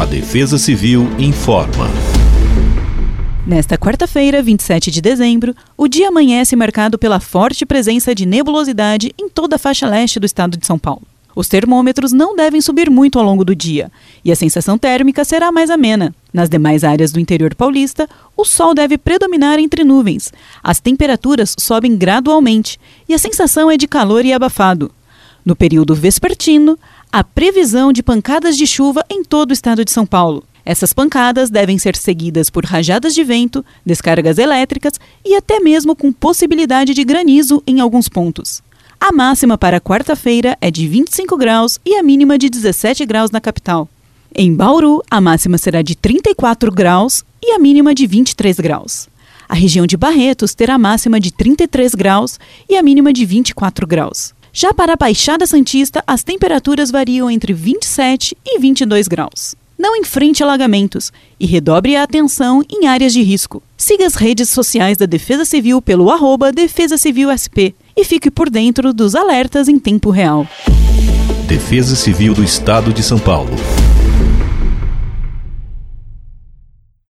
A Defesa Civil informa. Nesta quarta-feira, 27 de dezembro, o dia amanhece marcado pela forte presença de nebulosidade em toda a faixa leste do estado de São Paulo. Os termômetros não devem subir muito ao longo do dia e a sensação térmica será mais amena. Nas demais áreas do interior paulista, o sol deve predominar entre nuvens. As temperaturas sobem gradualmente e a sensação é de calor e abafado. No período vespertino, há previsão de pancadas de chuva em todo o estado de São Paulo. Essas pancadas devem ser seguidas por rajadas de vento, descargas elétricas e até mesmo com possibilidade de granizo em alguns pontos. A máxima para quarta-feira é de 25 graus e a mínima de 17 graus na capital. Em Bauru, a máxima será de 34 graus e a mínima de 23 graus. A região de Barretos terá máxima de 33 graus e a mínima de 24 graus. Já para a Baixada Santista, as temperaturas variam entre 27 e 22 graus. Não enfrente alagamentos e redobre a atenção em áreas de risco. Siga as redes sociais da Defesa Civil pelo arroba Defesa Civil SP e fique por dentro dos alertas em tempo real. Defesa Civil do Estado de São Paulo.